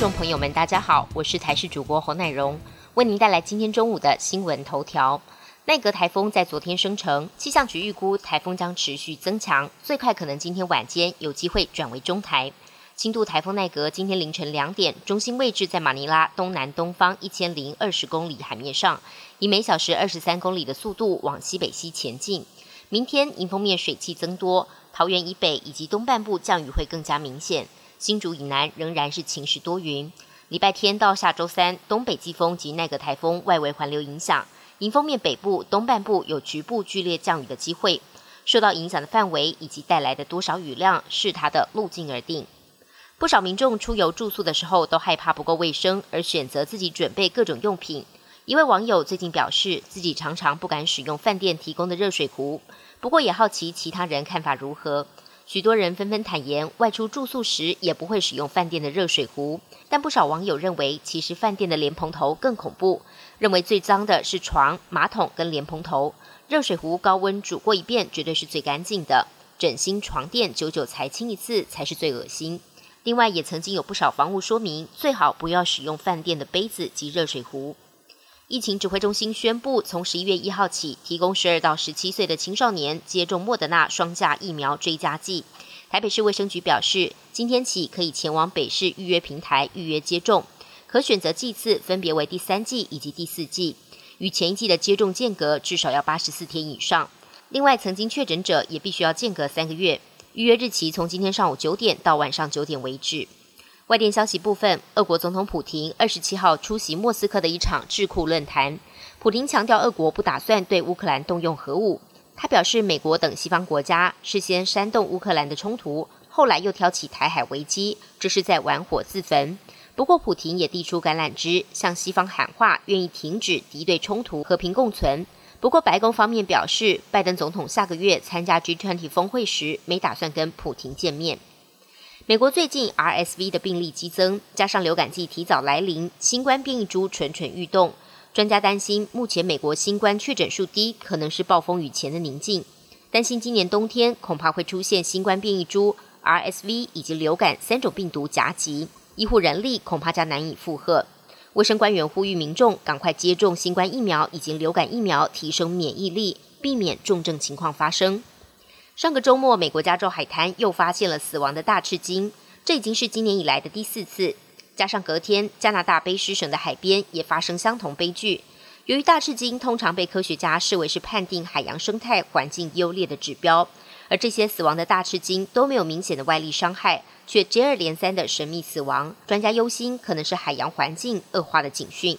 众朋友们，大家好，我是台视主播侯乃荣，为您带来今天中午的新闻头条。奈格台风在昨天生成，气象局预估台风将持续增强，最快可能今天晚间有机会转为中台。轻度台风奈格今天凌晨两点，中心位置在马尼拉东南东方一千零二十公里海面上，以每小时二十三公里的速度往西北西前进。明天迎风面水汽增多，桃园以北以及东半部降雨会更加明显。新竹以南仍然是晴时多云。礼拜天到下周三，东北季风及奈格台风外围环流影响，迎风面北部、东半部有局部剧烈降雨的机会。受到影响的范围以及带来的多少雨量，视它的路径而定。不少民众出游住宿的时候，都害怕不够卫生，而选择自己准备各种用品。一位网友最近表示，自己常常不敢使用饭店提供的热水壶，不过也好奇其他人看法如何。许多人纷纷坦言，外出住宿时也不会使用饭店的热水壶。但不少网友认为，其实饭店的莲蓬头更恐怖，认为最脏的是床、马桶跟莲蓬头，热水壶高温煮过一遍绝对是最干净的。枕芯、床垫久久才清一次才是最恶心。另外，也曾经有不少房屋说明，最好不要使用饭店的杯子及热水壶。疫情指挥中心宣布，从十一月一号起，提供十二到十七岁的青少年接种莫德纳双价疫苗追加剂。台北市卫生局表示，今天起可以前往北市预约平台预约接种，可选择剂次分别为第三剂以及第四剂，与前一剂的接种间隔至少要八十四天以上。另外，曾经确诊者也必须要间隔三个月。预约日期从今天上午九点到晚上九点为止。外电消息部分，俄国总统普廷二十七号出席莫斯科的一场智库论坛。普廷强调，俄国不打算对乌克兰动用核武。他表示，美国等西方国家事先煽动乌克兰的冲突，后来又挑起台海危机，这是在玩火自焚。不过，普廷也递出橄榄枝，向西方喊话，愿意停止敌对冲突，和平共存。不过，白宫方面表示，拜登总统下个月参加 G20 峰会时，没打算跟普廷见面。美国最近 RSV 的病例激增，加上流感季提早来临，新冠变异株蠢蠢欲动。专家担心，目前美国新冠确诊数低，可能是暴风雨前的宁静。担心今年冬天恐怕会出现新冠变异株、RSV 以及流感三种病毒夹击，医护人力恐怕将难以负荷。卫生官员呼吁民众赶快接种新冠疫苗以及流感疫苗，提升免疫力，避免重症情况发生。上个周末，美国加州海滩又发现了死亡的大赤鲸，这已经是今年以来的第四次。加上隔天，加拿大卑诗省的海边也发生相同悲剧。由于大赤鲸通常被科学家视为是判定海洋生态环境优劣的指标，而这些死亡的大赤鲸都没有明显的外力伤害，却接二连三的神秘死亡。专家忧心可能是海洋环境恶化的警讯。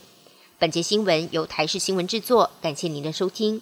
本节新闻由台视新闻制作，感谢您的收听。